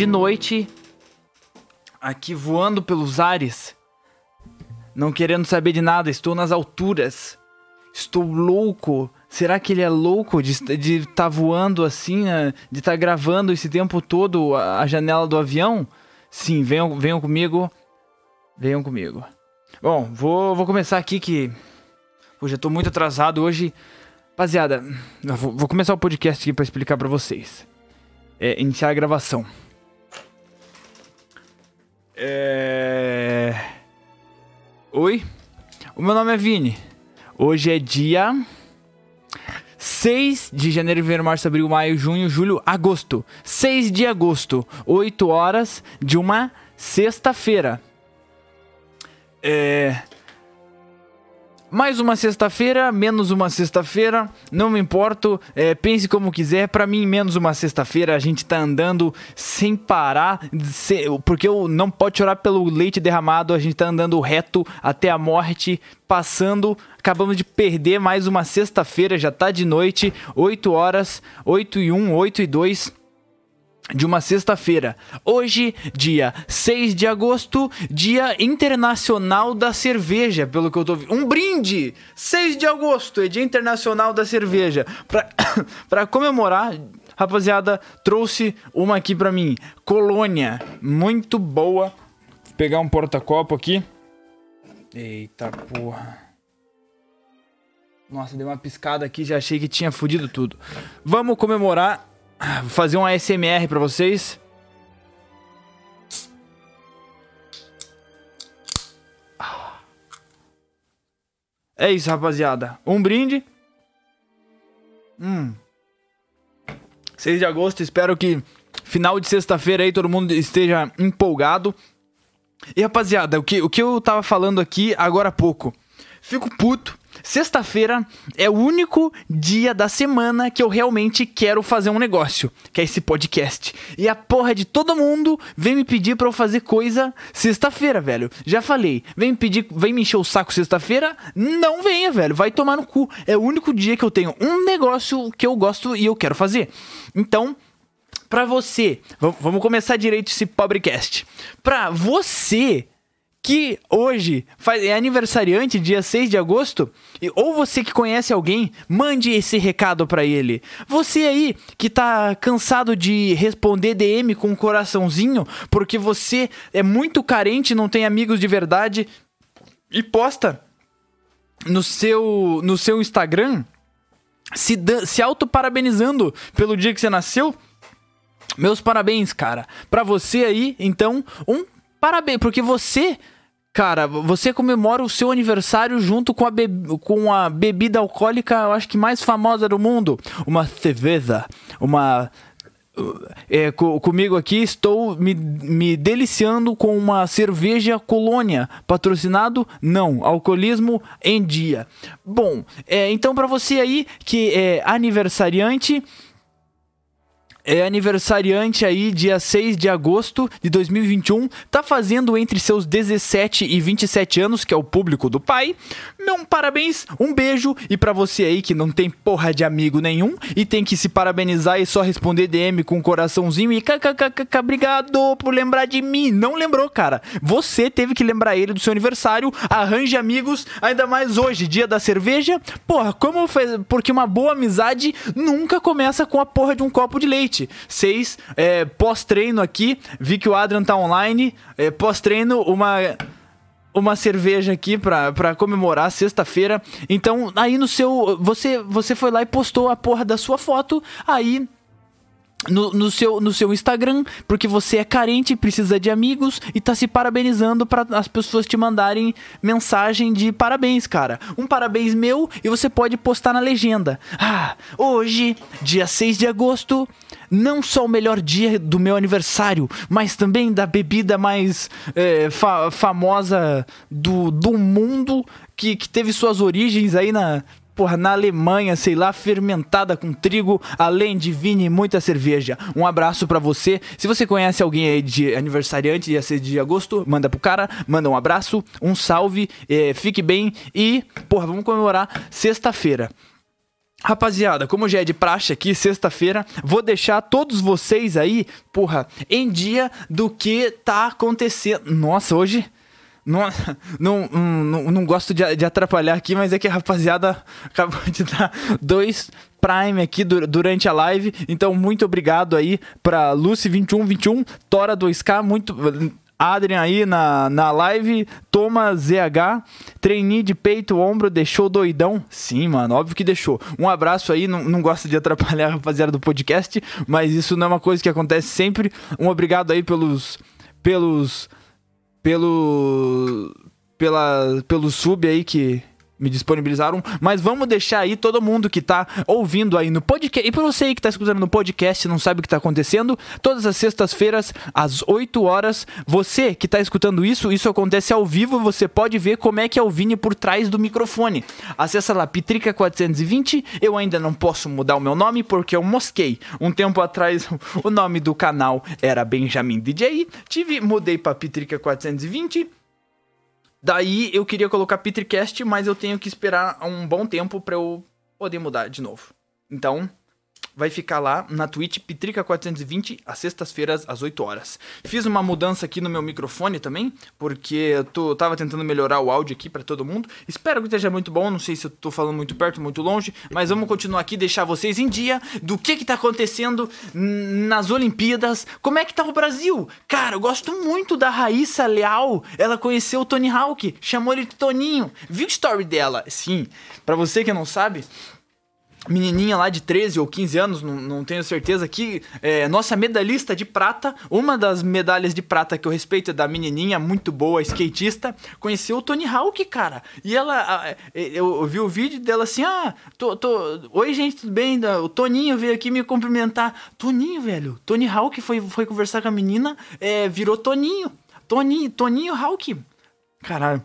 De noite, aqui voando pelos ares, não querendo saber de nada, estou nas alturas. Estou louco. Será que ele é louco de estar tá voando assim, eh, de estar tá gravando esse tempo todo a, a janela do avião? Sim, venham, venham comigo. Venham comigo. Bom, vou, vou começar aqui que. Hoje eu tô muito atrasado hoje. Rapaziada, vou, vou, começar o podcast aqui para explicar para vocês. É, iniciar a gravação. É... Oi, o meu nome é Vini. Hoje é dia 6 de janeiro, fevereiro, março, abril, maio, junho, julho, agosto. 6 de agosto, 8 horas de uma sexta-feira. É. Mais uma sexta-feira, menos uma sexta-feira, não me importo, é, pense como quiser. Para mim, menos uma sexta-feira, a gente tá andando sem parar, porque eu não pode chorar pelo leite derramado, a gente tá andando reto até a morte, passando. Acabamos de perder mais uma sexta-feira, já tá de noite, 8 horas, 8 e 1, 8 e 2 de uma sexta-feira. Hoje, dia 6 de agosto, Dia Internacional da Cerveja, pelo que eu tô. Um brinde! 6 de agosto é Dia Internacional da Cerveja. Pra, pra comemorar, rapaziada, trouxe uma aqui pra mim. Colônia, muito boa. Vou pegar um porta-copo aqui. Eita porra. Nossa, deu uma piscada aqui, já achei que tinha fudido tudo. Vamos comemorar Vou fazer um ASMR pra vocês. É isso, rapaziada. Um brinde. Hum. 6 de agosto, espero que final de sexta-feira aí todo mundo esteja empolgado. E rapaziada, o que, o que eu tava falando aqui agora há pouco. Fico puto Sexta-feira é o único dia da semana que eu realmente quero fazer um negócio, que é esse podcast. E a porra de todo mundo vem me pedir para eu fazer coisa sexta-feira, velho. Já falei, vem me pedir, vem me encher o saco sexta-feira? Não venha, velho, vai tomar no cu. É o único dia que eu tenho um negócio que eu gosto e eu quero fazer. Então, pra você, vamos começar direito esse pobrecast. Pra você que hoje faz, é aniversariante, dia 6 de agosto, e, ou você que conhece alguém, mande esse recado para ele. Você aí que tá cansado de responder DM com um coraçãozinho, porque você é muito carente, não tem amigos de verdade, e posta no seu, no seu Instagram se, se auto-parabenizando pelo dia que você nasceu. Meus parabéns, cara. Pra você aí, então, um Parabéns, porque você, cara, você comemora o seu aniversário junto com a, be com a bebida alcoólica, eu acho que mais famosa do mundo. Uma cerveja, uma é, co comigo aqui estou me, me deliciando com uma cerveja colônia. Patrocinado? Não. Alcoolismo em dia. Bom, é, então para você aí que é aniversariante é aniversariante aí, dia 6 de agosto de 2021, tá fazendo entre seus 17 e 27 anos, que é o público do pai. Meu parabéns, um beijo e para você aí que não tem porra de amigo nenhum e tem que se parabenizar e só responder DM com um coraçãozinho e kkkk, obrigado por lembrar de mim. Não lembrou, cara. Você teve que lembrar ele do seu aniversário. Arranje amigos, ainda mais hoje, dia da cerveja. Porra, como fez? Porque uma boa amizade nunca começa com a porra de um copo de leite Seis, é, pós-treino aqui. Vi que o Adrian tá online. É, pós-treino, uma uma cerveja aqui pra comemorar sexta-feira. Então, aí no seu. Você, você foi lá e postou a porra da sua foto. Aí no, no, seu, no seu Instagram, porque você é carente, precisa de amigos e tá se parabenizando para as pessoas te mandarem mensagem de parabéns, cara. Um parabéns meu e você pode postar na legenda. Ah, hoje, dia 6 de agosto, não só o melhor dia do meu aniversário, mas também da bebida mais é, fa famosa do, do mundo que, que teve suas origens aí na, porra, na Alemanha, sei lá, fermentada com trigo, além de vinho e muita cerveja. Um abraço para você. Se você conhece alguém aí de aniversariante, dia 6 de agosto, manda pro cara, manda um abraço, um salve, é, fique bem e, porra, vamos comemorar sexta-feira. Rapaziada, como já é de praxe aqui, sexta-feira, vou deixar todos vocês aí, porra, em dia do que tá acontecendo. Nossa, hoje. Não, não, não, não gosto de, de atrapalhar aqui, mas é que a rapaziada acabou de dar dois Prime aqui durante a live. Então, muito obrigado aí pra Lucy2121, Tora 2K, muito. Adrian aí na, na live, toma ZH, treininho de peito, ombro, deixou doidão? Sim, mano, óbvio que deixou. Um abraço aí, não, não gosto de atrapalhar a rapaziada do podcast, mas isso não é uma coisa que acontece sempre. Um obrigado aí pelos. pelos. Pelo. pela, pelo sub aí que me disponibilizaram, mas vamos deixar aí todo mundo que tá ouvindo aí no podcast, e pra você aí que tá escutando no podcast e não sabe o que tá acontecendo, todas as sextas-feiras, às 8 horas, você que tá escutando isso, isso acontece ao vivo, você pode ver como é que é o Vini por trás do microfone. Acessa lá, Pitrica420, eu ainda não posso mudar o meu nome porque eu mosquei. Um tempo atrás, o nome do canal era Benjamin DJ, tive, mudei pra Pitrica420, Daí eu queria colocar Petricast, mas eu tenho que esperar um bom tempo para eu poder mudar de novo. Então, vai ficar lá na Twitch Pitrica 420 às sextas-feiras às 8 horas. Fiz uma mudança aqui no meu microfone também, porque eu tô, tava tentando melhorar o áudio aqui para todo mundo. Espero que esteja muito bom, não sei se eu tô falando muito perto, muito longe, mas vamos continuar aqui deixar vocês em dia do que que tá acontecendo nas Olimpíadas. Como é que tá o Brasil? Cara, eu gosto muito da Raíssa Leal. Ela conheceu o Tony Hawk, chamou ele de Toninho. Viu a story dela? Sim. Para você que não sabe, menininha lá de 13 ou 15 anos, não, não tenho certeza, que é, nossa medalhista de prata, uma das medalhas de prata que eu respeito é da menininha, muito boa, skatista, conheceu o Tony Hawk, cara. E ela, é, eu, vi o vídeo dela assim, ah, tô, tô, oi gente, tudo bem? O Toninho veio aqui me cumprimentar. Toninho, velho, Tony Hawk foi, foi conversar com a menina, é, virou Toninho. Toninho, Toninho Hawk. Caralho.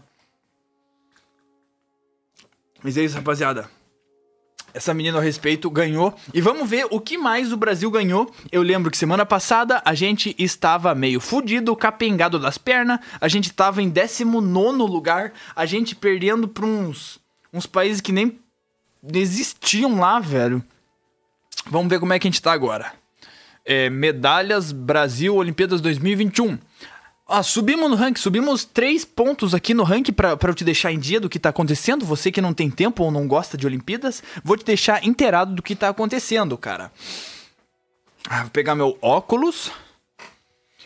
Mas é isso, rapaziada. Essa menina a respeito ganhou. E vamos ver o que mais o Brasil ganhou. Eu lembro que semana passada a gente estava meio fudido, capengado das pernas. A gente estava em 19 lugar. A gente perdendo para uns, uns países que nem existiam lá, velho. Vamos ver como é que a gente tá agora. É, medalhas Brasil Olimpíadas 2021. Subimos no ranking, subimos três pontos aqui no ranking para eu te deixar em dia do que tá acontecendo. Você que não tem tempo ou não gosta de Olimpíadas, vou te deixar inteirado do que tá acontecendo, cara. Ah, vou pegar meu óculos.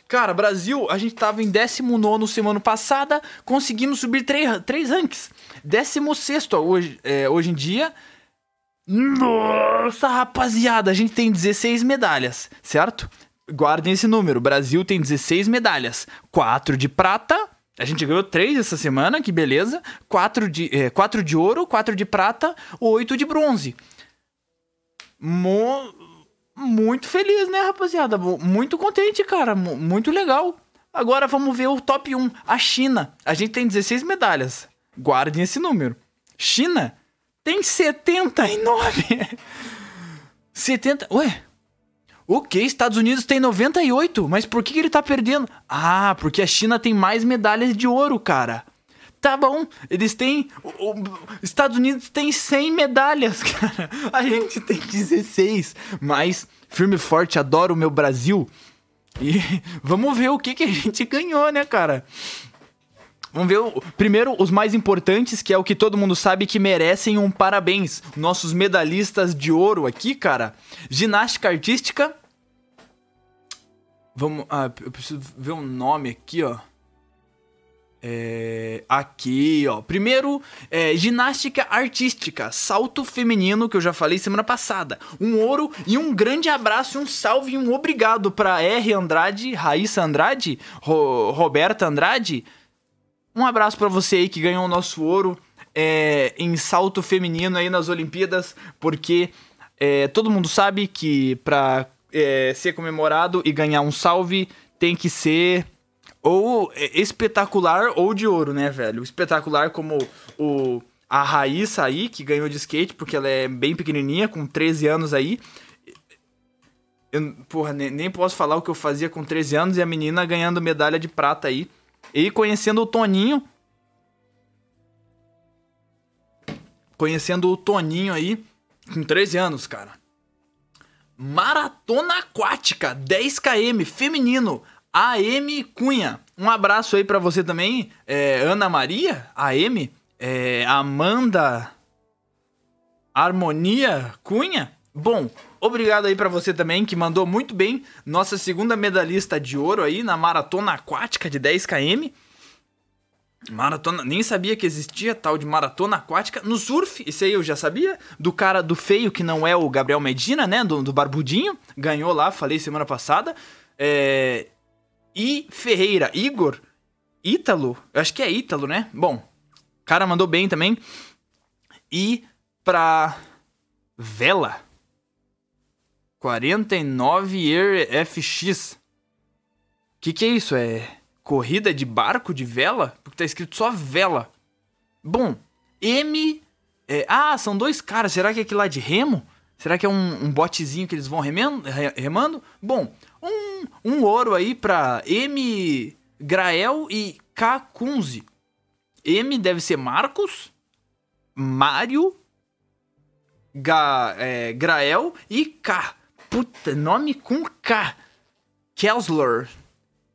Cara, Brasil, a gente tava em 19 semana passada, conseguimos subir três, três ranks. 16 hoje, é, hoje em dia. Nossa, rapaziada, a gente tem 16 medalhas, certo? Guardem esse número. O Brasil tem 16 medalhas. 4 de prata. A gente ganhou 3 essa semana, que beleza. 4 de, é, 4 de ouro, 4 de prata, 8 de bronze. Mo... Muito feliz, né, rapaziada? Muito contente, cara. Muito legal. Agora vamos ver o top 1. A China. A gente tem 16 medalhas. Guardem esse número. China tem 79. 70. Ué, o que? Estados Unidos tem 98, mas por que, ele tá perdendo? Ah, porque a China tem mais medalhas de ouro, cara. Tá bom, eles têm. O, o, Estados Unidos tem 100 medalhas, cara. A gente tem 16. Mas, firme e forte, adoro o meu Brasil. E vamos ver o que, que a gente ganhou, né, cara? Vamos ver o, primeiro os mais importantes, que é o que todo mundo sabe que merecem um parabéns. Nossos medalhistas de ouro aqui, cara. Ginástica artística. Vamos. Ah, eu preciso ver um nome aqui, ó. É, aqui, ó. Primeiro, é, ginástica artística, salto feminino, que eu já falei semana passada. Um ouro e um grande abraço, um salve e um obrigado para R. Andrade, Raíssa Andrade, Ro Roberta Andrade, um abraço para você aí que ganhou o nosso ouro é, em salto feminino aí nas Olimpíadas, porque é, todo mundo sabe que para é, ser comemorado e ganhar um salve tem que ser ou é, espetacular ou de ouro, né, velho? Espetacular como o a Raíssa aí, que ganhou de skate, porque ela é bem pequenininha, com 13 anos aí. Eu, porra, nem, nem posso falar o que eu fazia com 13 anos e a menina ganhando medalha de prata aí. E conhecendo o Toninho. Conhecendo o Toninho aí. com 13 anos, cara. Maratona aquática, 10 km, feminino, AM Cunha. Um abraço aí para você também, é, Ana Maria, AM, é, Amanda Harmonia Cunha. Bom, obrigado aí para você também que mandou muito bem. Nossa segunda medalhista de ouro aí na maratona aquática de 10 km. Maratona, nem sabia que existia tal de maratona aquática. No surf, isso aí eu já sabia. Do cara do feio, que não é o Gabriel Medina, né? Do, do Barbudinho. Ganhou lá, falei semana passada. É... E Ferreira, Igor, Ítalo, eu acho que é Ítalo, né? Bom, cara mandou bem também. E pra Vela, 49 Year FX. Que que é isso? É corrida de barco de vela? Porque tá escrito só vela. Bom, M. É, ah, são dois caras. Será que é aquele lá de remo? Será que é um, um botezinho que eles vão remendo, remando? Bom, um, um ouro aí pra M. Grael e K. Kunze. M deve ser Marcos, Mário, Ga, é, Grael e K. Puta, nome com K.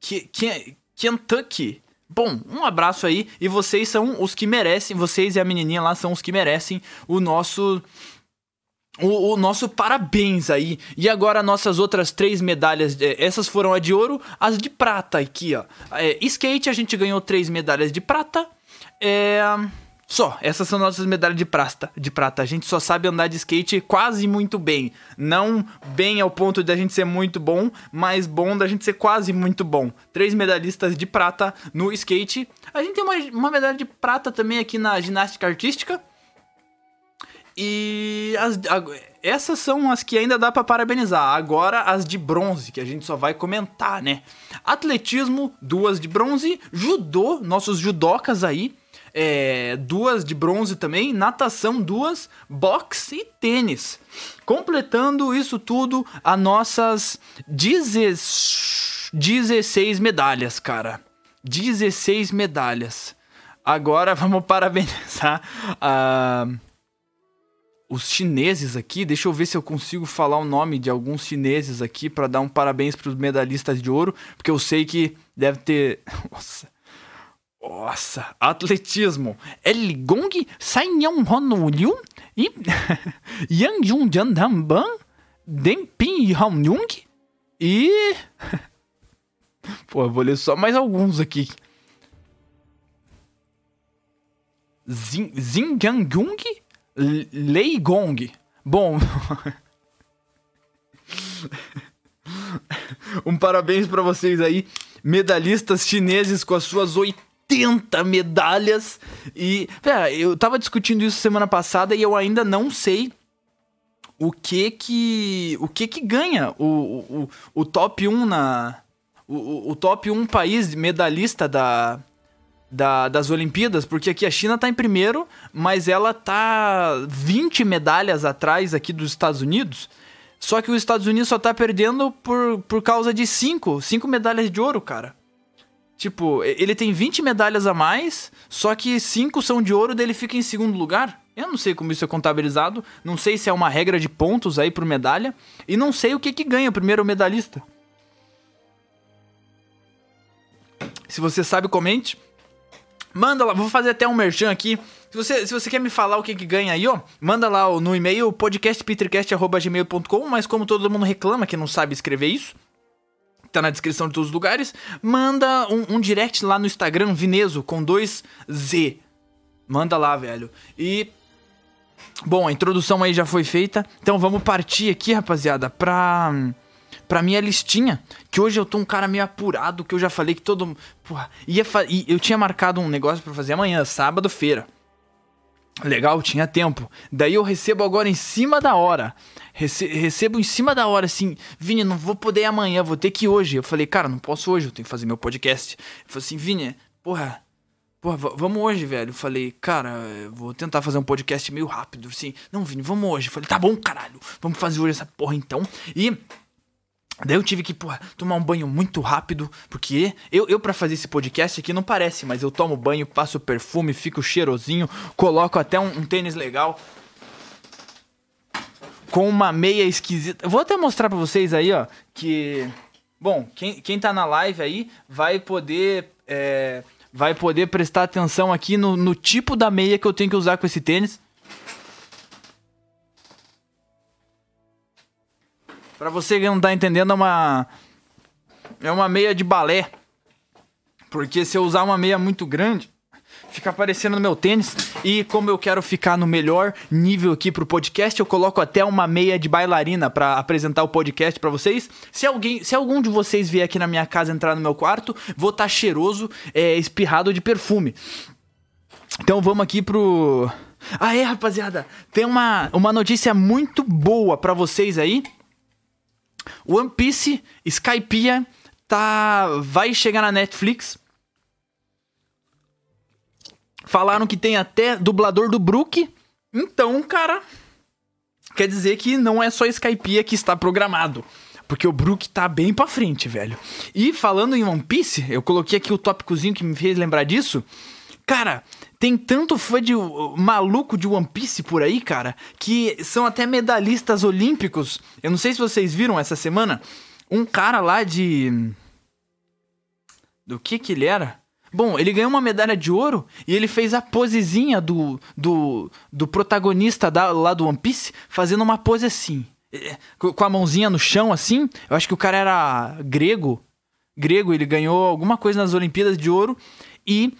Que, Kentucky. Bom, um abraço aí. E vocês são os que merecem, vocês e a menininha lá são os que merecem o nosso. O, o, nosso parabéns aí. E agora nossas outras três medalhas. É, essas foram a de ouro, as de prata aqui, ó. É, skate, a gente ganhou três medalhas de prata. É. Só, essas são nossas medalhas de prata, de prata. A gente só sabe andar de skate quase muito bem. Não bem ao ponto de a gente ser muito bom, mas bom da gente ser quase muito bom. Três medalhistas de prata no skate. A gente tem uma, uma medalha de prata também aqui na ginástica artística. E as, essas são as que ainda dá para parabenizar. Agora as de bronze, que a gente só vai comentar, né? Atletismo, duas de bronze. Judô, nossos judocas aí é, duas de bronze também, natação duas, boxe e tênis. Completando isso tudo, a nossas 16 medalhas, cara. 16 medalhas. Agora vamos parabenizar uh, os chineses aqui. Deixa eu ver se eu consigo falar o nome de alguns chineses aqui para dar um parabéns para os medalhistas de ouro, porque eu sei que deve ter. Nossa. Nossa, atletismo. El Gong Sanyong Honolyu e Yang Jung Jan Ban Deng Ping Yung e. Pô, vou ler só mais alguns aqui. Xinjiang Lei Gong. Bom. um parabéns para vocês aí, medalhistas chineses com as suas 80 80 medalhas. E, pera, eu tava discutindo isso semana passada e eu ainda não sei o que que o que que ganha o, o, o top 1 na o, o top 1 país medalhista da, da, das Olimpíadas, porque aqui a China tá em primeiro, mas ela tá 20 medalhas atrás aqui dos Estados Unidos. Só que os Estados Unidos só tá perdendo por, por causa de 5, 5 medalhas de ouro, cara. Tipo, ele tem 20 medalhas a mais, só que 5 são de ouro, dele fica em segundo lugar. Eu não sei como isso é contabilizado, não sei se é uma regra de pontos aí por medalha, e não sei o que que ganha o primeiro medalhista. Se você sabe, comente. Manda lá, vou fazer até um merchan aqui. Se você, se você quer me falar o que, que ganha aí, ó, manda lá no e-mail podcastpetercast.gmail.com, mas como todo mundo reclama que não sabe escrever isso, tá na descrição de todos os lugares. Manda um, um direct lá no Instagram, Vineso, com dois Z. Manda lá, velho. E. Bom, a introdução aí já foi feita. Então vamos partir aqui, rapaziada, pra. Pra minha listinha. Que hoje eu tô um cara meio apurado, que eu já falei que todo. Porra, ia fa... eu tinha marcado um negócio para fazer amanhã, sábado, feira. Legal, tinha tempo. Daí eu recebo agora em cima da hora. Rece recebo em cima da hora, assim, Vini, não vou poder amanhã, vou ter que ir hoje. Eu falei, cara, não posso hoje, eu tenho que fazer meu podcast. Ele falou assim, Vini, porra, porra, vamos hoje, velho. Eu falei, cara, vou tentar fazer um podcast meio rápido, assim. Não, Vini, vamos hoje. Eu falei, tá bom, caralho, vamos fazer hoje essa porra então. E Daí eu tive que, porra, tomar um banho muito rápido, porque eu, eu para fazer esse podcast aqui não parece, mas eu tomo banho, passo perfume, fico cheirosinho, coloco até um, um tênis legal. Com uma meia esquisita. Vou até mostrar pra vocês aí, ó, que... Bom, quem, quem tá na live aí vai poder... É, vai poder prestar atenção aqui no, no tipo da meia que eu tenho que usar com esse tênis. Pra você que não tá entendendo, é uma... É uma meia de balé. Porque se eu usar uma meia muito grande, fica aparecendo no meu tênis. E como eu quero ficar no melhor nível aqui pro podcast, eu coloco até uma meia de bailarina para apresentar o podcast para vocês. Se alguém, se algum de vocês vier aqui na minha casa entrar no meu quarto, vou estar tá cheiroso, é, espirrado de perfume. Então vamos aqui pro Ah, é, rapaziada, tem uma, uma notícia muito boa para vocês aí. One Piece Skypiea tá vai chegar na Netflix. Falaram que tem até dublador do Brook. Então, cara, quer dizer que não é só Skypiea que está programado. Porque o Brook tá bem pra frente, velho. E falando em One Piece, eu coloquei aqui o tópicozinho que me fez lembrar disso. Cara, tem tanto fã de maluco de One Piece por aí, cara, que são até medalhistas olímpicos. Eu não sei se vocês viram essa semana. Um cara lá de. Do que que ele era? Bom, ele ganhou uma medalha de ouro e ele fez a posezinha do, do, do protagonista da, lá do One Piece, fazendo uma pose assim. É, com a mãozinha no chão, assim. Eu acho que o cara era grego. Grego, ele ganhou alguma coisa nas Olimpíadas de Ouro. E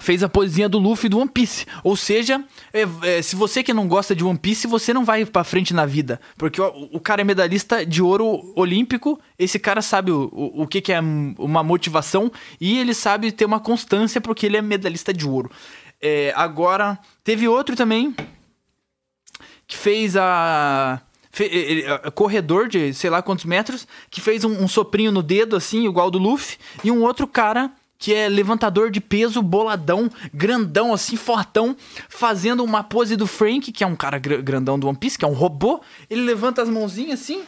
fez a poesia do Luffy do One Piece. Ou seja, é, é, se você que não gosta de One Piece, você não vai para frente na vida. Porque o, o, cara é medalhista de ouro olímpico, esse cara sabe o, o, o que, que, é uma motivação e ele sabe ter uma constância porque ele é medalhista de ouro. É, agora, teve outro também que fez a. Corredor de sei lá quantos metros, que fez um, um soprinho no dedo, assim, igual do Luffy, e um outro cara que é levantador de peso, boladão, grandão, assim, fortão, fazendo uma pose do Frank, que é um cara gr grandão do One Piece, que é um robô. Ele levanta as mãozinhas assim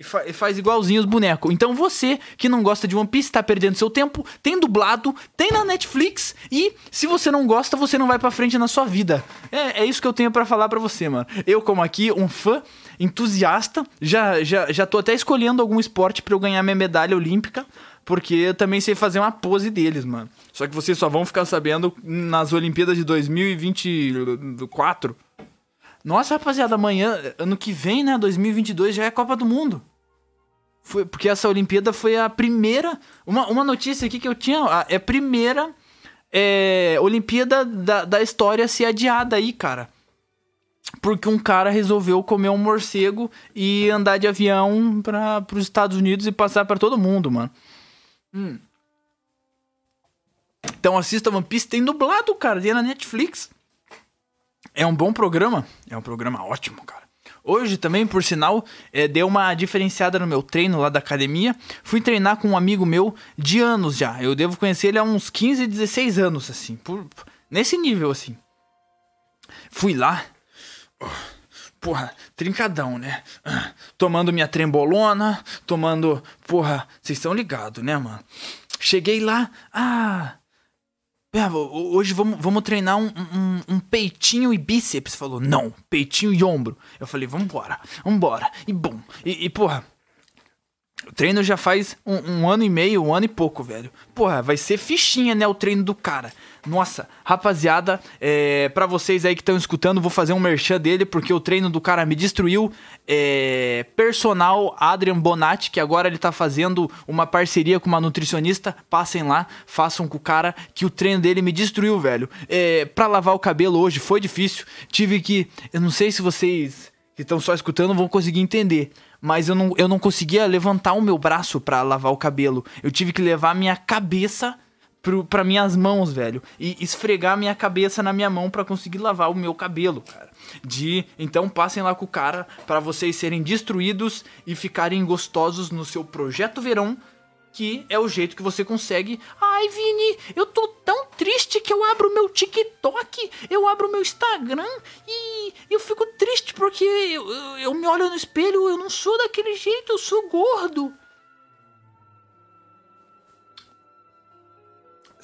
e, fa e faz igualzinho os bonecos. Então você que não gosta de One Piece, tá perdendo seu tempo, tem dublado, tem na Netflix e se você não gosta, você não vai pra frente na sua vida. É, é isso que eu tenho para falar para você, mano. Eu, como aqui, um fã entusiasta, já, já, já tô até escolhendo algum esporte para eu ganhar minha medalha olímpica. Porque eu também sei fazer uma pose deles, mano. Só que vocês só vão ficar sabendo nas Olimpíadas de 2024. Nossa, rapaziada, amanhã, ano que vem, né? 2022 já é Copa do Mundo. Foi, porque essa Olimpíada foi a primeira. Uma, uma notícia aqui que eu tinha. É a primeira é, Olimpíada da, da história a ser adiada aí, cara. Porque um cara resolveu comer um morcego e andar de avião para os Estados Unidos e passar para todo mundo, mano. Hum. Então assista One Piece, tem dublado, cara, tem na Netflix. É um bom programa, é um programa ótimo, cara. Hoje também, por sinal, é, deu uma diferenciada no meu treino lá da academia. Fui treinar com um amigo meu de anos já. Eu devo conhecer ele há uns 15, 16 anos, assim. Por, nesse nível, assim. Fui lá. Porra, trincadão, né? Tomando minha trembolona, tomando. Porra, vocês estão ligados, né, mano? Cheguei lá, ah. Hoje vamos, vamos treinar um, um, um, peitinho e bíceps. Falou, não, peitinho e ombro. Eu falei, vambora, vambora. E bom, e, e porra, o treino já faz um, um, ano e meio, um ano e pouco, velho. Porra, vai ser fichinha, né? O treino do cara. Nossa, rapaziada, é, para vocês aí que estão escutando, vou fazer um merchan dele, porque o treino do cara me destruiu. É, personal Adrian Bonatti, que agora ele tá fazendo uma parceria com uma nutricionista. Passem lá, façam com o cara, que o treino dele me destruiu, velho. É, pra lavar o cabelo hoje foi difícil. Tive que. Eu não sei se vocês que estão só escutando vão conseguir entender mas eu não, eu não conseguia levantar o meu braço para lavar o cabelo. Eu tive que levar minha cabeça para minhas mãos, velho, e esfregar minha cabeça na minha mão para conseguir lavar o meu cabelo, cara. De então passem lá com o cara para vocês serem destruídos e ficarem gostosos no seu projeto verão que é o jeito que você consegue. Ai, Vini, eu tô tão triste que eu abro meu TikTok, eu abro meu Instagram e eu fico triste porque eu, eu, eu me olho no espelho, eu não sou daquele jeito, eu sou gordo.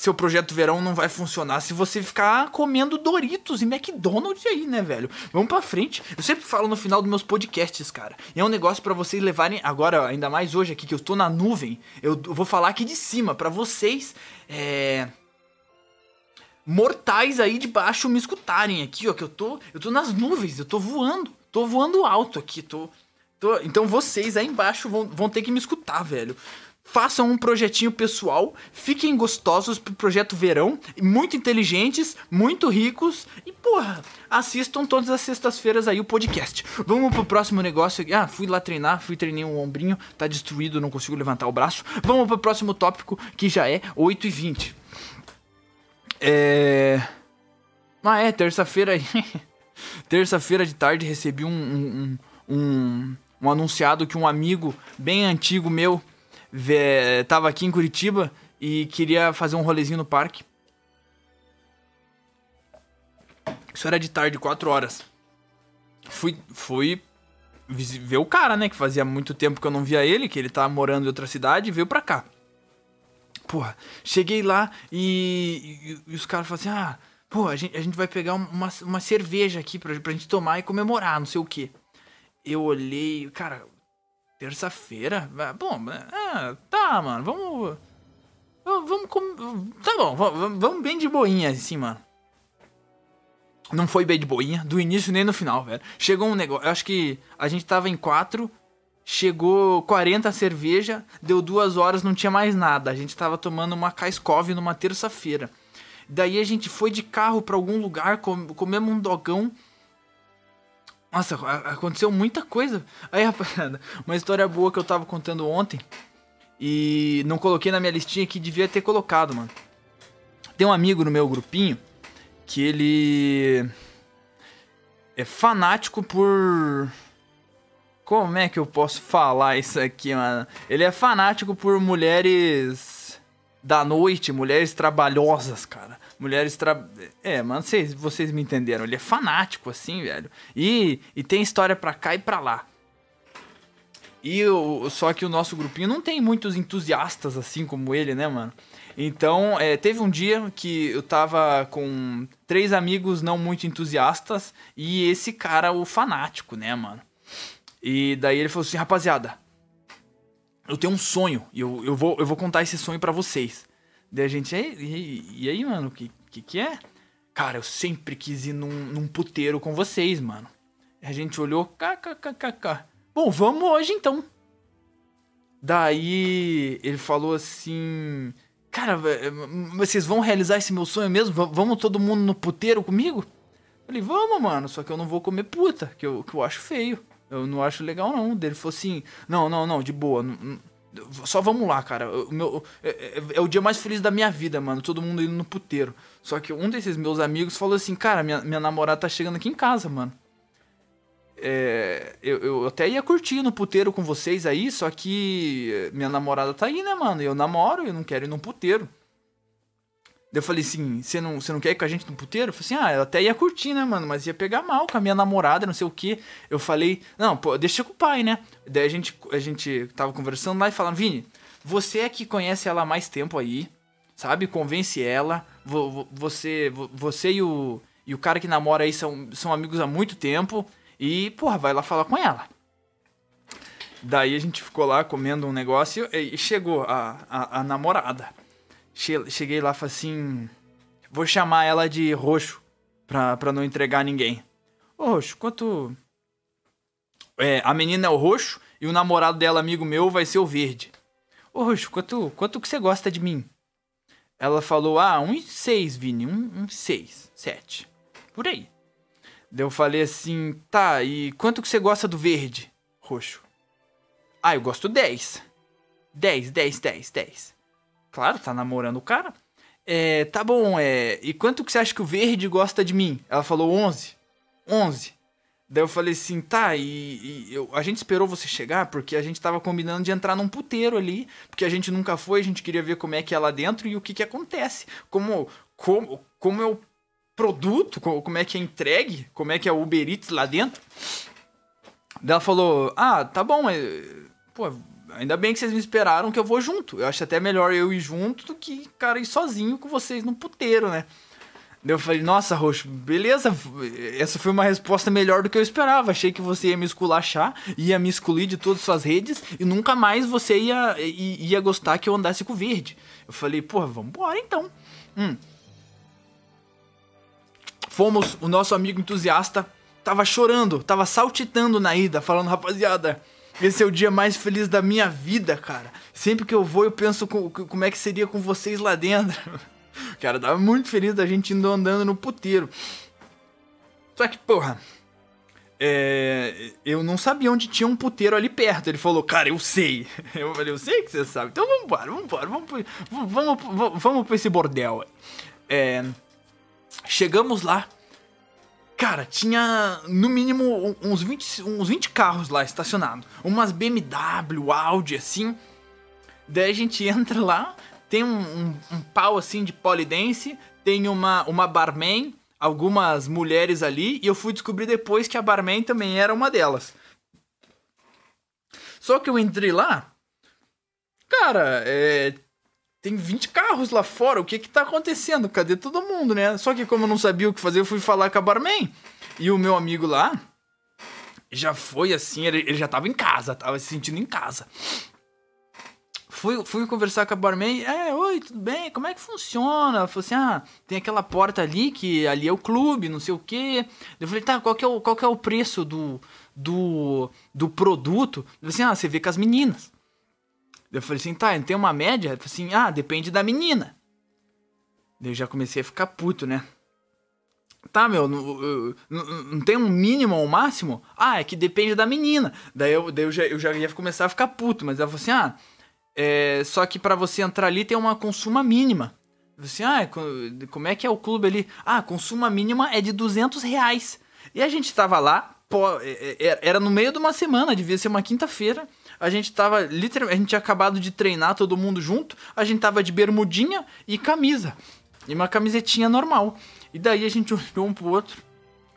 Seu projeto verão não vai funcionar se você ficar comendo Doritos e McDonald's aí, né, velho? Vamos pra frente. Eu sempre falo no final dos meus podcasts, cara. E é um negócio para vocês levarem. Agora, ainda mais hoje aqui, que eu tô na nuvem, eu vou falar aqui de cima, para vocês. É mortais aí de baixo me escutarem aqui, ó, que eu tô, eu tô nas nuvens, eu tô voando, tô voando alto aqui, tô, tô então vocês aí embaixo vão, vão ter que me escutar, velho. Façam um projetinho pessoal, fiquem gostosos pro projeto verão, muito inteligentes, muito ricos e porra, assistam todas as sextas-feiras aí o podcast. Vamos pro próximo negócio. Ah, fui lá treinar, fui treinar um ombrinho, tá destruído, não consigo levantar o braço. Vamos pro próximo tópico que já é 8 e 20 é. Ah, é, terça-feira terça-feira de tarde recebi um, um, um, um, anunciado que um amigo bem antigo meu tava aqui em Curitiba e queria fazer um rolezinho no parque. Isso era de tarde, 4 horas. Fui, fui ver o cara, né? Que fazia muito tempo que eu não via ele, que ele tava morando em outra cidade e veio pra cá. Porra, cheguei lá e, e, e os caras falaram assim: ah, pô, a gente, a gente vai pegar uma, uma cerveja aqui pra, pra gente tomar e comemorar, não sei o quê. Eu olhei, cara, terça-feira? Bom, ah, tá, mano, vamos. Vamos. Tá bom, vamos, bem de boinha assim, mano. Não foi bem de boinha, do início nem no final, velho. Chegou um negócio. Eu acho que a gente tava em quatro Chegou 40 cerveja, deu duas horas, não tinha mais nada. A gente tava tomando uma Kaiskov numa terça-feira. Daí a gente foi de carro para algum lugar, com, comemos um dogão. Nossa, aconteceu muita coisa. Aí, rapaziada, uma história boa que eu tava contando ontem. E não coloquei na minha listinha que devia ter colocado, mano. Tem um amigo no meu grupinho que ele é fanático por como é que eu posso falar isso aqui, mano? Ele é fanático por mulheres da noite, mulheres trabalhosas, cara. Mulheres tra... É, mano, vocês, vocês me entenderam. Ele é fanático, assim, velho. E, e tem história pra cá e pra lá. E o, só que o nosso grupinho não tem muitos entusiastas assim como ele, né, mano? Então, é, teve um dia que eu tava com três amigos não muito entusiastas e esse cara, o fanático, né, mano? E daí ele falou assim, rapaziada, eu tenho um sonho e eu, eu, vou, eu vou contar esse sonho para vocês. Daí a gente, e, e, aí, mano, o que, que que é? Cara, eu sempre quis ir num, num puteiro com vocês, mano. A gente olhou, kkkk. Bom, vamos hoje então. Daí ele falou assim: Cara, vocês vão realizar esse meu sonho mesmo? vamos todo mundo no puteiro comigo? falei, vamos, mano, só que eu não vou comer puta, que eu, que eu acho feio. Eu não acho legal, não. Dele falou assim: não, não, não, de boa. só vamos lá, cara. O meu, é, é, é, o dia mais feliz da minha vida, mano. Todo mundo indo no puteiro. Só que um desses meus amigos falou assim: cara, minha, minha namorada tá chegando aqui em casa, mano. É, eu, eu até ia curtir no puteiro com vocês aí, só que minha namorada tá aí, né, mano? Eu namoro, eu não quero ir num puteiro. Daí eu falei assim, você não, você não quer ir com a gente no puteiro? Eu falei assim, ah, eu até ia curtir, né, mano? Mas ia pegar mal com a minha namorada, não sei o que. Eu falei, não, pô, deixa com o pai, né? Daí a gente, a gente tava conversando lá e falando, Vini, você é que conhece ela há mais tempo aí, sabe? Convence ela. Você, você e o, e o cara que namora aí são, são amigos há muito tempo. E, porra, vai lá falar com ela. Daí a gente ficou lá comendo um negócio e chegou a, a, a namorada. Cheguei lá e falei assim. Vou chamar ela de roxo. Pra, pra não entregar ninguém. Ô, roxo, quanto. É, a menina é o roxo e o namorado dela, amigo meu, vai ser o verde. Ô, roxo, quanto, quanto que você gosta de mim? Ela falou, ah, um seis, Vini. Um, um seis, sete. Por aí. Daí eu falei assim, tá, e quanto que você gosta do verde? Roxo. Ah, eu gosto dez. Dez, dez, dez, dez. Claro, tá namorando o cara. É, tá bom, é. E quanto que você acha que o verde gosta de mim? Ela falou 11. 11. Daí eu falei assim, tá, e, e eu, a gente esperou você chegar porque a gente tava combinando de entrar num puteiro ali, porque a gente nunca foi, a gente queria ver como é que é lá dentro e o que que acontece. Como, como, como é o produto, como é que é entregue, como é que é o Uber Eats lá dentro. Daí ela falou, ah, tá bom, é, pô, ainda bem que vocês me esperaram que eu vou junto. Eu acho até melhor eu ir junto do que, cara, ir sozinho com vocês no puteiro, né? Eu falei, nossa, Roxo, beleza. Essa foi uma resposta melhor do que eu esperava. Achei que você ia me esculachar, ia me excluir de todas as suas redes e nunca mais você ia, ia gostar que eu andasse com o verde. Eu falei, porra, vambora então. Hum. Fomos, o nosso amigo entusiasta tava chorando, tava saltitando na ida, falando, rapaziada, esse é o dia mais feliz da minha vida, cara. Sempre que eu vou, eu penso com, como é que seria com vocês lá dentro. Cara, tava muito feliz da gente indo andando no puteiro. Só que, porra, é, eu não sabia onde tinha um puteiro ali perto. Ele falou, cara, eu sei. Eu falei, eu sei que você sabe. Então vamos embora, vamos, vamos, vamos, vamos pra esse bordel. É, chegamos lá. Cara, tinha no mínimo uns 20, uns 20 carros lá estacionados. Umas BMW, Audi, assim. Daí a gente entra lá, tem um, um, um pau assim de polidense, tem uma, uma barman, algumas mulheres ali, e eu fui descobrir depois que a barman também era uma delas. Só que eu entrei lá, cara, é, tem 20 carros lá fora, o que que tá acontecendo? Cadê todo mundo, né? Só que como eu não sabia o que fazer, eu fui falar com a barman. E o meu amigo lá já foi assim, ele, ele já tava em casa, tava se sentindo em casa fui, fui conversar com a barman, é, oi, tudo bem? Como é que funciona? Falou assim, ah, tem aquela porta ali, que ali é o clube, não sei o quê. Eu falei, tá, qual que é o, qual que é o preço do, do, do produto? Ele assim, ah, você vê com as meninas. Eu falei assim, tá, tem uma média? Assim, ah, depende da menina. Daí eu já comecei a ficar puto, né? Tá, meu, não, não, não, tem um mínimo ou um máximo? Ah, é que depende da menina. Daí eu, daí eu, já, eu já ia começar a ficar puto, mas ela falou assim, ah, é, só que para você entrar ali tem uma consuma mínima. Você, ah, como é que é o clube ali? Ah, consuma mínima é de 200 reais. E a gente tava lá, pô, é, é, era no meio de uma semana, devia ser uma quinta-feira. A gente tava, literalmente, a gente tinha acabado de treinar todo mundo junto. A gente tava de bermudinha e camisa. E uma camisetinha normal. E daí a gente olhou um pro outro.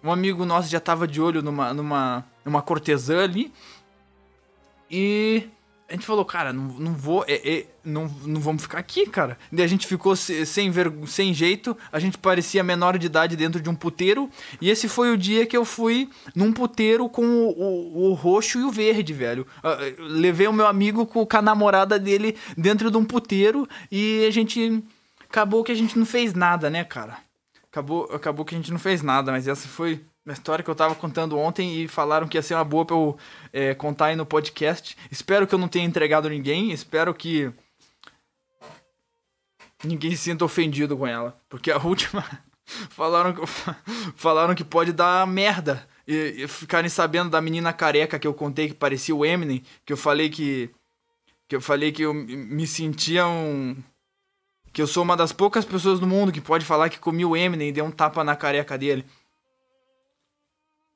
Um amigo nosso já tava de olho numa, numa, numa cortesã ali. E a gente falou, cara, não, não vou, é, é, não, não vamos ficar aqui, cara. Daí a gente ficou sem, ver, sem jeito, a gente parecia menor de idade dentro de um puteiro. E esse foi o dia que eu fui num puteiro com o, o, o roxo e o verde, velho. Uh, levei o meu amigo com, com a namorada dele dentro de um puteiro e a gente. Acabou que a gente não fez nada, né, cara? Acabou, acabou que a gente não fez nada, mas essa foi uma história que eu tava contando ontem e falaram que ia ser uma boa pra eu é, contar aí no podcast. Espero que eu não tenha entregado ninguém, espero que ninguém se sinta ofendido com ela. Porque a última falaram que, falaram que pode dar merda. E, e ficarem sabendo da menina careca que eu contei que parecia o Eminem, que eu falei que. Que eu falei que eu me sentia um. Que eu sou uma das poucas pessoas do mundo que pode falar que comi o Eminem e deu um tapa na careca dele.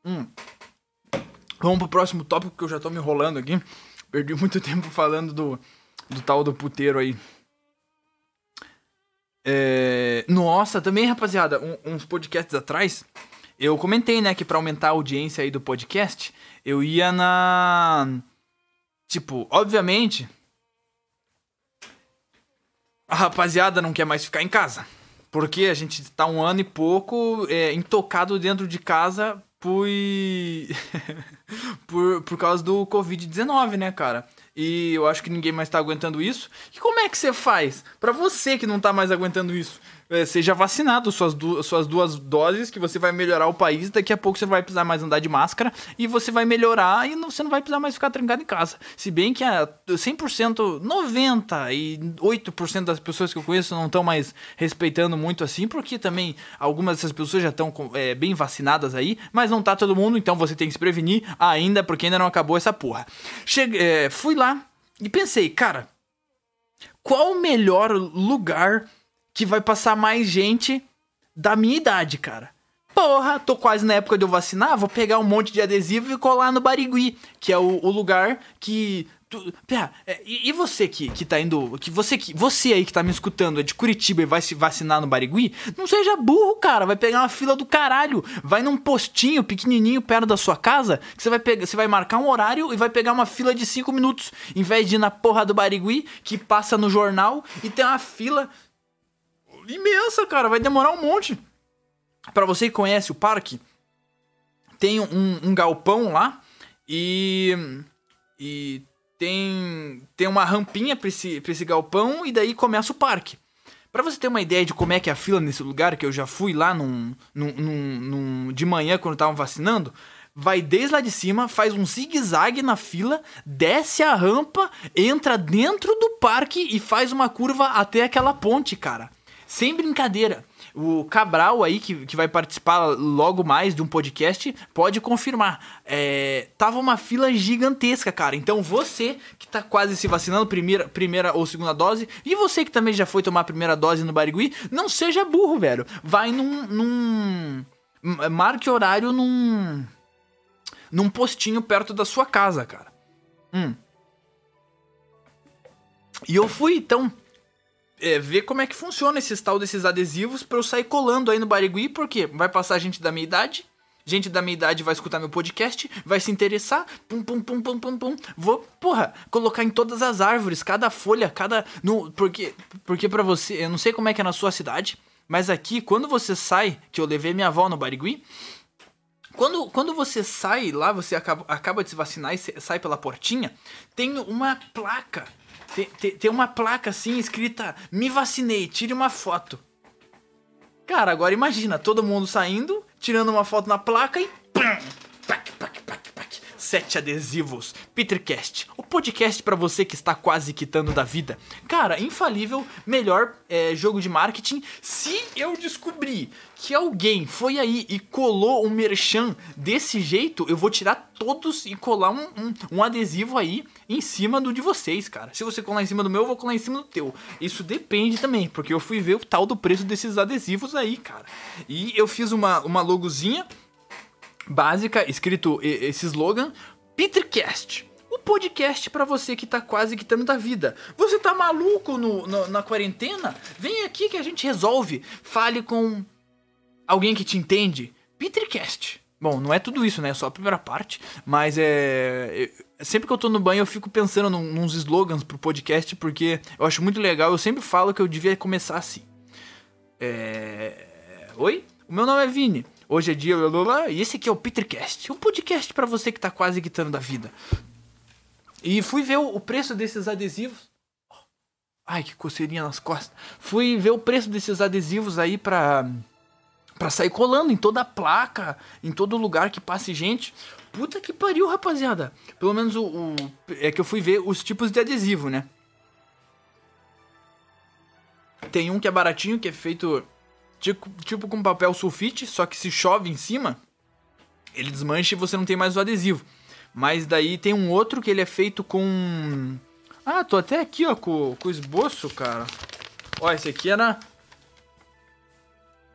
Hum. Vamos pro próximo tópico que eu já tô me enrolando aqui. Perdi muito tempo falando do, do tal do puteiro aí. É... Nossa, também, rapaziada, um, uns podcasts atrás, eu comentei, né, que para aumentar a audiência aí do podcast, eu ia na. Tipo, obviamente. A rapaziada não quer mais ficar em casa. Porque a gente tá um ano e pouco é, intocado dentro de casa fui. por, por causa do Covid-19, né, cara? E eu acho que ninguém mais tá aguentando isso. E como é que você faz? para você que não tá mais aguentando isso? É, seja vacinado suas, du suas duas doses, que você vai melhorar o país. Daqui a pouco você vai precisar mais andar de máscara e você vai melhorar e não, você não vai precisar mais ficar trancado em casa. Se bem que a 100%, 98% das pessoas que eu conheço não estão mais respeitando muito assim, porque também algumas dessas pessoas já estão é, bem vacinadas aí, mas não tá todo mundo, então você tem que se prevenir ainda, porque ainda não acabou essa porra. Cheguei, é, fui lá e pensei, cara, qual o melhor lugar que vai passar mais gente da minha idade, cara. Porra, tô quase na época de eu vacinar, vou pegar um monte de adesivo e colar no Barigui, que é o, o lugar que Tu, Pia, é, e, e você que, que tá indo. Que você, que, você aí que tá me escutando é de Curitiba e vai se vacinar no Barigui, não seja burro, cara. Vai pegar uma fila do caralho. Vai num postinho pequenininho perto da sua casa, que você vai, pegar, você vai marcar um horário e vai pegar uma fila de 5 minutos. Em vez de ir na porra do Barigui, que passa no jornal e tem uma fila imensa, cara. Vai demorar um monte. Para você que conhece o parque, tem um, um galpão lá e. E tem, tem uma rampinha pra esse, pra esse galpão e daí começa o parque. Para você ter uma ideia de como é que é a fila nesse lugar, que eu já fui lá num, num, num, num de manhã quando estavam vacinando, vai desde lá de cima, faz um zigue-zague na fila, desce a rampa, entra dentro do parque e faz uma curva até aquela ponte, cara. Sem brincadeira. O Cabral aí, que, que vai participar logo mais de um podcast, pode confirmar. É, tava uma fila gigantesca, cara. Então você que tá quase se vacinando, primeira, primeira ou segunda dose, e você que também já foi tomar a primeira dose no Barigui, não seja burro, velho. Vai num. num marque horário num. num postinho perto da sua casa, cara. Hum. E eu fui, então, é, ver como é que funciona esse tal desses adesivos para eu sair colando aí no Barigui, porque vai passar gente da minha idade, gente da minha idade vai escutar meu podcast, vai se interessar, pum pum pum pum pum pum. Vou, porra, colocar em todas as árvores, cada folha, cada no porque porque para você, eu não sei como é que é na sua cidade, mas aqui quando você sai, que eu levei minha avó no Barigui, quando, quando você sai lá, você acaba, acaba de se vacinar e sai pela portinha, tem uma placa tem, tem, tem uma placa assim escrita: Me vacinei, tire uma foto. Cara, agora imagina todo mundo saindo, tirando uma foto na placa e. Sete adesivos. Petercast, o podcast para você que está quase quitando da vida. Cara, infalível, melhor é, jogo de marketing. Se eu descobrir que alguém foi aí e colou um merchan desse jeito, eu vou tirar todos e colar um, um, um, adesivo aí em cima do de vocês, cara. Se você colar em cima do meu, eu vou colar em cima do teu. Isso depende também, porque eu fui ver o tal do preço desses adesivos aí, cara. E eu fiz uma, uma logozinha básica, escrito esse slogan, Petercast. O podcast para você que tá quase quitando da vida. Você tá maluco no, no, na quarentena? Vem aqui que a gente resolve. Fale com alguém que te entende. Petercast. Bom, não é tudo isso, né? É só a primeira parte. Mas é. Sempre que eu tô no banho, eu fico pensando num, nos slogans pro podcast, porque eu acho muito legal. Eu sempre falo que eu devia começar assim. É. Oi? O meu nome é Vini. Hoje é dia. E esse aqui é o Petercast. Um podcast para você que tá quase quitando da vida. E fui ver o preço desses adesivos. Ai, que coceirinha nas costas. Fui ver o preço desses adesivos aí pra para sair colando em toda a placa, em todo lugar que passe gente. Puta que pariu, rapaziada. Pelo menos o, o, é que eu fui ver os tipos de adesivo, né? Tem um que é baratinho, que é feito tipo, tipo com papel sulfite, só que se chove em cima, ele desmancha e você não tem mais o adesivo. Mas daí tem um outro que ele é feito com... Ah, tô até aqui, ó, com, com esboço, cara. Ó, esse aqui era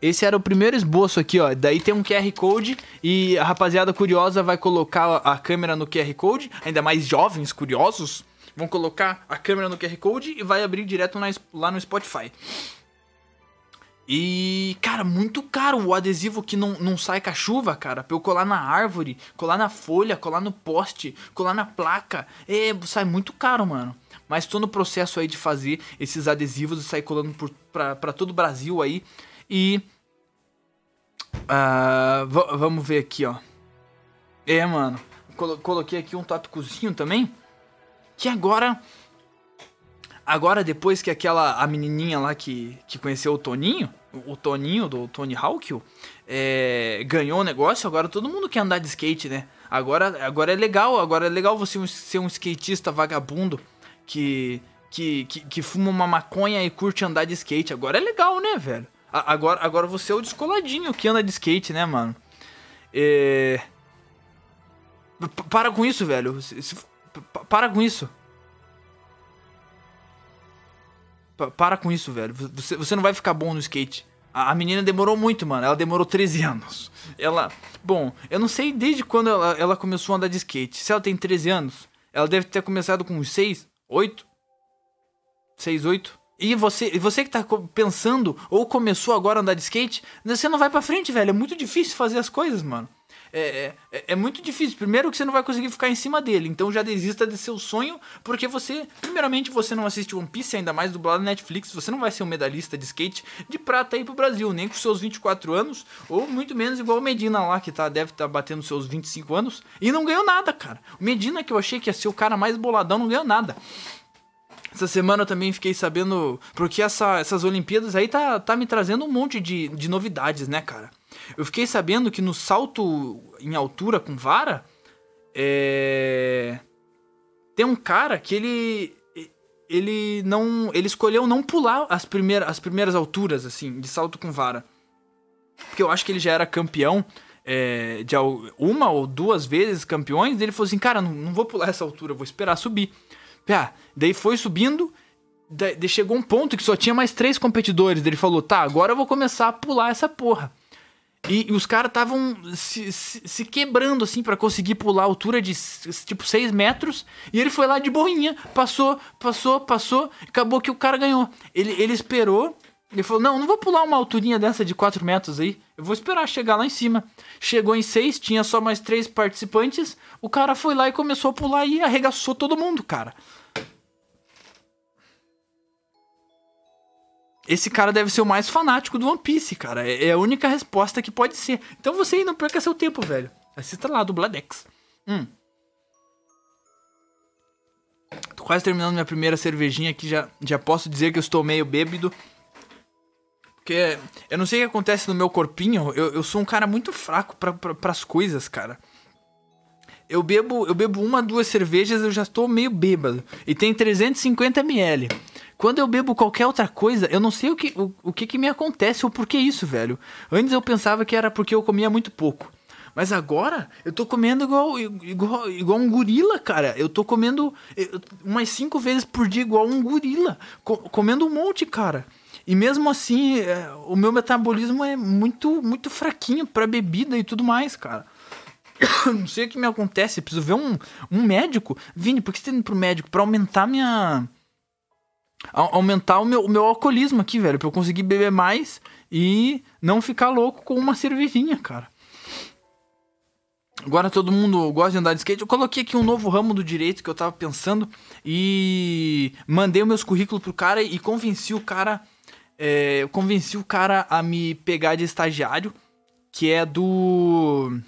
esse era o primeiro esboço aqui, ó. Daí tem um QR Code e a rapaziada curiosa vai colocar a câmera no QR Code, ainda mais jovens curiosos vão colocar a câmera no QR Code e vai abrir direto lá no Spotify. E, cara, muito caro o adesivo que não, não sai com a chuva, cara. Pra eu colar na árvore, colar na folha, colar no poste, colar na placa. É, sai muito caro, mano. Mas tô no processo aí de fazer esses adesivos e sair colando por, pra, pra todo o Brasil aí. E. Uh, vamos ver aqui, ó. É, mano. Colo coloquei aqui um tópicozinho também. Que agora. Agora, depois que aquela. A menininha lá que, que conheceu o Toninho. O Toninho do Tony Hawk. É, ganhou o negócio. Agora todo mundo quer andar de skate, né? Agora, agora é legal. Agora é legal você ser um skatista vagabundo. Que, que, que, que fuma uma maconha e curte andar de skate. Agora é legal, né, velho? Agora, agora você é o descoladinho que anda de skate, né, mano? É... Para com isso, velho. Para com isso. Para com isso, velho. Você, você não vai ficar bom no skate. A, a menina demorou muito, mano. Ela demorou 13 anos. Ela. Bom, eu não sei desde quando ela, ela começou a andar de skate. Se ela tem 13 anos, Ela deve ter começado com uns 6, 8. 6, 8. E você, e você que tá pensando ou começou agora a andar de skate, você não vai para frente, velho. É muito difícil fazer as coisas, mano. É, é, é, muito difícil. Primeiro que você não vai conseguir ficar em cima dele. Então já desista de seu sonho, porque você, primeiramente, você não assiste One Piece, ainda mais dublado na Netflix. Você não vai ser um medalhista de skate de prata aí pro Brasil, nem com seus 24 anos, ou muito menos igual o Medina lá, que tá, deve estar tá batendo seus 25 anos, e não ganhou nada, cara. O Medina, que eu achei que ia ser o cara mais boladão, não ganhou nada. Essa semana eu também fiquei sabendo. Porque essa, essas Olimpíadas aí tá, tá me trazendo um monte de, de novidades, né, cara? Eu fiquei sabendo que no salto em altura com vara. É. Tem um cara que ele. Ele não. Ele escolheu não pular as primeiras, as primeiras alturas, assim, de salto com vara. Porque eu acho que ele já era campeão. É, de uma ou duas vezes campeões, ele falou assim: Cara, não, não vou pular essa altura, vou esperar subir. Daí foi subindo, chegou um ponto que só tinha mais três competidores. Ele falou: tá, agora eu vou começar a pular essa porra. E, e os caras estavam se, se, se, quebrando assim para conseguir pular a altura de tipo 6 metros. E ele foi lá de boinha, passou, passou, passou. Acabou que o cara ganhou. Ele, ele esperou. Ele falou: Não, não vou pular uma alturinha dessa de 4 metros aí. Eu vou esperar chegar lá em cima. Chegou em 6, tinha só mais 3 participantes. O cara foi lá e começou a pular e arregaçou todo mundo, cara. Esse cara deve ser o mais fanático do One Piece, cara. É, é a única resposta que pode ser. Então você não perca seu tempo, velho. Assista lá, do Bladex. Hum. Tô quase terminando minha primeira cervejinha aqui, já, já posso dizer que eu estou meio bêbado. Porque eu não sei o que acontece no meu corpinho, eu, eu sou um cara muito fraco para pra, as coisas, cara. Eu bebo, eu bebo uma, duas cervejas, eu já estou meio bêbado. E tem 350 ml. Quando eu bebo qualquer outra coisa, eu não sei o que, o, o que, que me acontece ou por que isso, velho. Antes eu pensava que era porque eu comia muito pouco. Mas agora eu tô comendo igual, igual, igual um gorila, cara. Eu tô comendo umas cinco vezes por dia igual um gorila. Co comendo um monte, cara. E mesmo assim, é, o meu metabolismo é muito, muito fraquinho para bebida e tudo mais, cara. Não sei o que me acontece. Preciso ver um, um médico. Vini, por que você tá indo pro médico? Pra aumentar minha aumentar o meu, o meu alcoolismo aqui, velho, pra eu conseguir beber mais e não ficar louco com uma cervejinha, cara. Agora todo mundo gosta de andar de skate. Eu coloquei aqui um novo ramo do direito que eu tava pensando e mandei os meus currículos pro cara e convenci o cara. É, convenci o cara a me pegar de estagiário, que é do.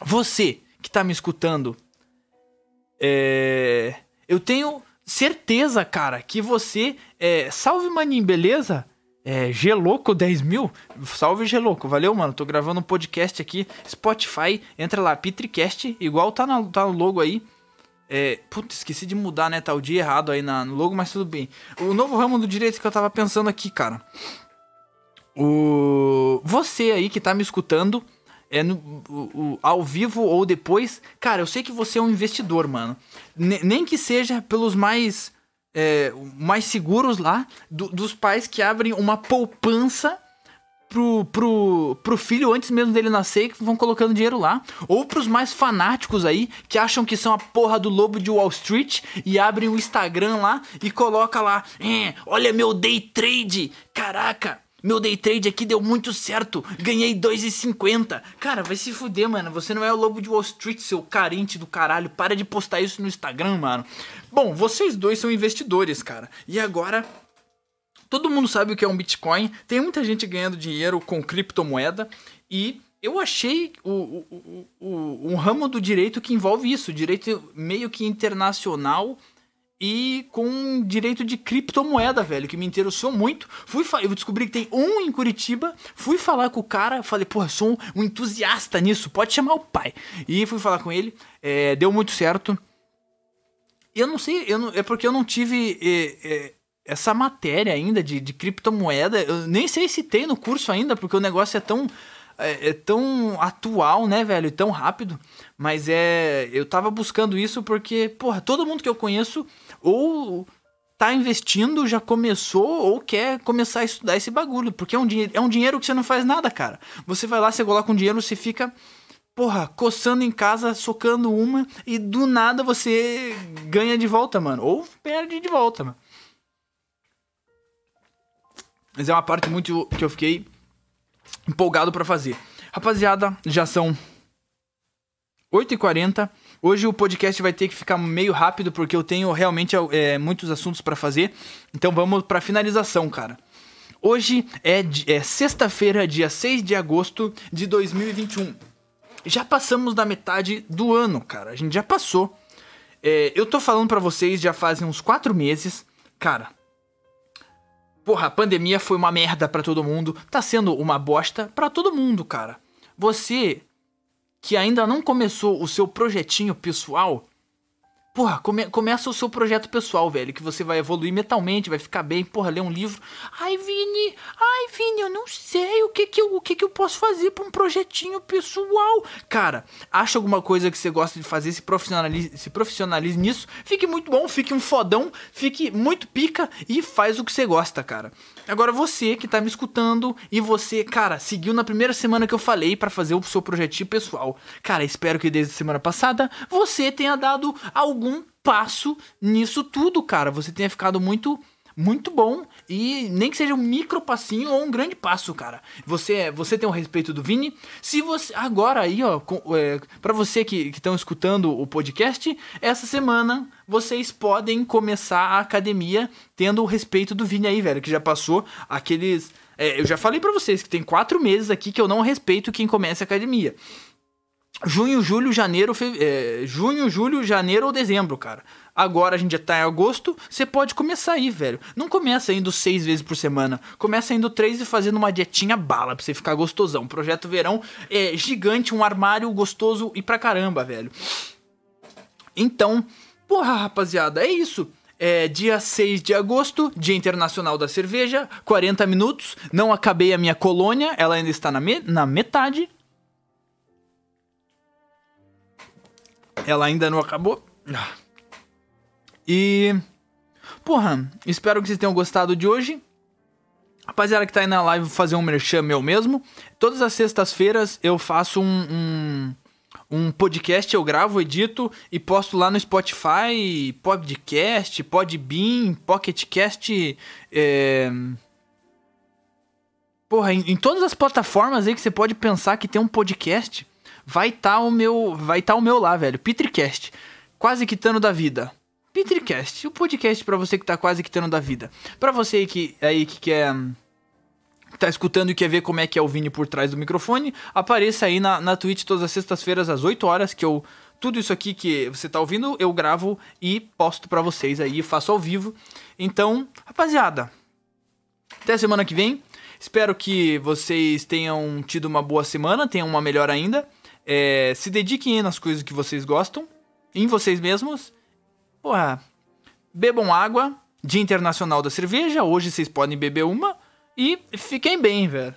Você que tá me escutando. É, eu tenho certeza, cara, que você. É, salve, maninho, beleza? É, Geloco 10 mil? Salve, Geloco. Valeu, mano. Tô gravando um podcast aqui. Spotify, entra lá, Pitricast, igual tá, tá no logo aí. É, putz, esqueci de mudar, né? Tá o dia errado aí na, no logo, mas tudo bem. O novo ramo do direito que eu tava pensando aqui, cara. O... Você aí que tá me escutando, é no, o, o, ao vivo ou depois. Cara, eu sei que você é um investidor, mano. N nem que seja pelos mais. É, mais seguros lá, do, dos pais que abrem uma poupança pro, pro, pro filho antes mesmo dele nascer que vão colocando dinheiro lá. Ou pros mais fanáticos aí, que acham que são a porra do lobo de Wall Street e abrem o Instagram lá e coloca lá, eh, olha meu day trade, caraca, meu day trade aqui deu muito certo. Ganhei 2,50. Cara, vai se fuder, mano. Você não é o lobo de Wall Street, seu carente do caralho. Para de postar isso no Instagram, mano. Bom, vocês dois são investidores, cara. E agora. Todo mundo sabe o que é um Bitcoin. Tem muita gente ganhando dinheiro com criptomoeda. E eu achei o, o, o, um ramo do direito que envolve isso. Direito meio que internacional e com direito de criptomoeda, velho, que me interessou muito. Fui eu descobri que tem um em Curitiba, fui falar com o cara, falei, porra, sou um, entusiasta nisso, pode chamar o pai. E fui falar com ele, é, deu muito certo. Eu não sei, eu não, é porque eu não tive é, é, essa matéria ainda de, de criptomoeda, eu nem sei se tem no curso ainda, porque o negócio é tão é, é, tão atual, né, velho, e tão rápido. Mas é. Eu tava buscando isso porque, porra, todo mundo que eu conheço ou tá investindo, já começou ou quer começar a estudar esse bagulho. Porque é um, é um dinheiro que você não faz nada, cara. Você vai lá, você coloca um dinheiro, você fica porra, coçando em casa, socando uma e do nada você ganha de volta, mano. Ou perde de volta, mano. Mas é uma parte muito que eu fiquei empolgado para fazer. Rapaziada, já são 8h40. Hoje o podcast vai ter que ficar meio rápido porque eu tenho realmente é, muitos assuntos para fazer. Então vamos para finalização, cara. Hoje é, é sexta-feira, dia 6 de agosto de 2021 já passamos da metade do ano, cara. A gente já passou. É, eu tô falando para vocês já fazem uns quatro meses. Cara, porra, a pandemia foi uma merda para todo mundo. Tá sendo uma bosta para todo mundo, cara. Você que ainda não começou o seu projetinho pessoal, Porra, come, começa o seu projeto pessoal, velho, que você vai evoluir mentalmente, vai ficar bem, porra, ler um livro. Ai, Vini, ai, Vini, eu não sei o que que eu, o que que eu posso fazer para um projetinho pessoal. Cara, acha alguma coisa que você gosta de fazer, se profissionalize, se profissionalize nisso, fique muito bom, fique um fodão, fique muito pica e faz o que você gosta, cara. Agora você que tá me escutando e você, cara, seguiu na primeira semana que eu falei para fazer o seu projetinho pessoal. Cara, espero que desde a semana passada você tenha dado algum algum passo nisso tudo, cara. Você tenha ficado muito muito bom e nem que seja um micro passinho ou um grande passo, cara. Você você tem o respeito do Vini. Se você agora aí, ó, é, para você que estão escutando o podcast, essa semana vocês podem começar a academia tendo o respeito do Vini aí, velho, que já passou aqueles é, eu já falei para vocês que tem quatro meses aqui que eu não respeito quem começa a academia junho, julho, janeiro, é, junho, julho, janeiro ou dezembro, cara. Agora a gente já tá em agosto, você pode começar aí, velho. Não começa indo seis vezes por semana. Começa indo três e fazendo uma dietinha bala pra você ficar gostosão. Projeto Verão é gigante, um armário gostoso e pra caramba, velho. Então, porra, rapaziada, é isso. É dia 6 de agosto, Dia Internacional da Cerveja, 40 minutos. Não acabei a minha colônia, ela ainda está na, me na metade. Ela ainda não acabou. E. Porra, espero que vocês tenham gostado de hoje. Rapaziada que tá aí na live, vou fazer um merchan meu mesmo. Todas as sextas-feiras eu faço um, um, um, podcast, eu gravo, edito e posto lá no Spotify, podcast, Podbean, Pocketcast. É... Porra, em, em todas as plataformas aí que você pode pensar que tem um podcast vai estar tá o meu, vai tá o meu lá, velho. Petricast, quase quitando da vida. Petricast, o podcast para você que tá quase quitando da vida. Para você que aí que quer tá escutando e quer ver como é que é o Vini por trás do microfone, apareça aí na, na Twitch todas as sextas-feiras às 8 horas que eu tudo isso aqui que você tá ouvindo, eu gravo e posto para vocês aí, faço ao vivo. Então, rapaziada, até semana que vem. Espero que vocês tenham tido uma boa semana, tenham uma melhor ainda. É, se dediquem nas coisas que vocês gostam, em vocês mesmos. Porra, bebam água. Dia Internacional da Cerveja. Hoje vocês podem beber uma. E fiquem bem, velho.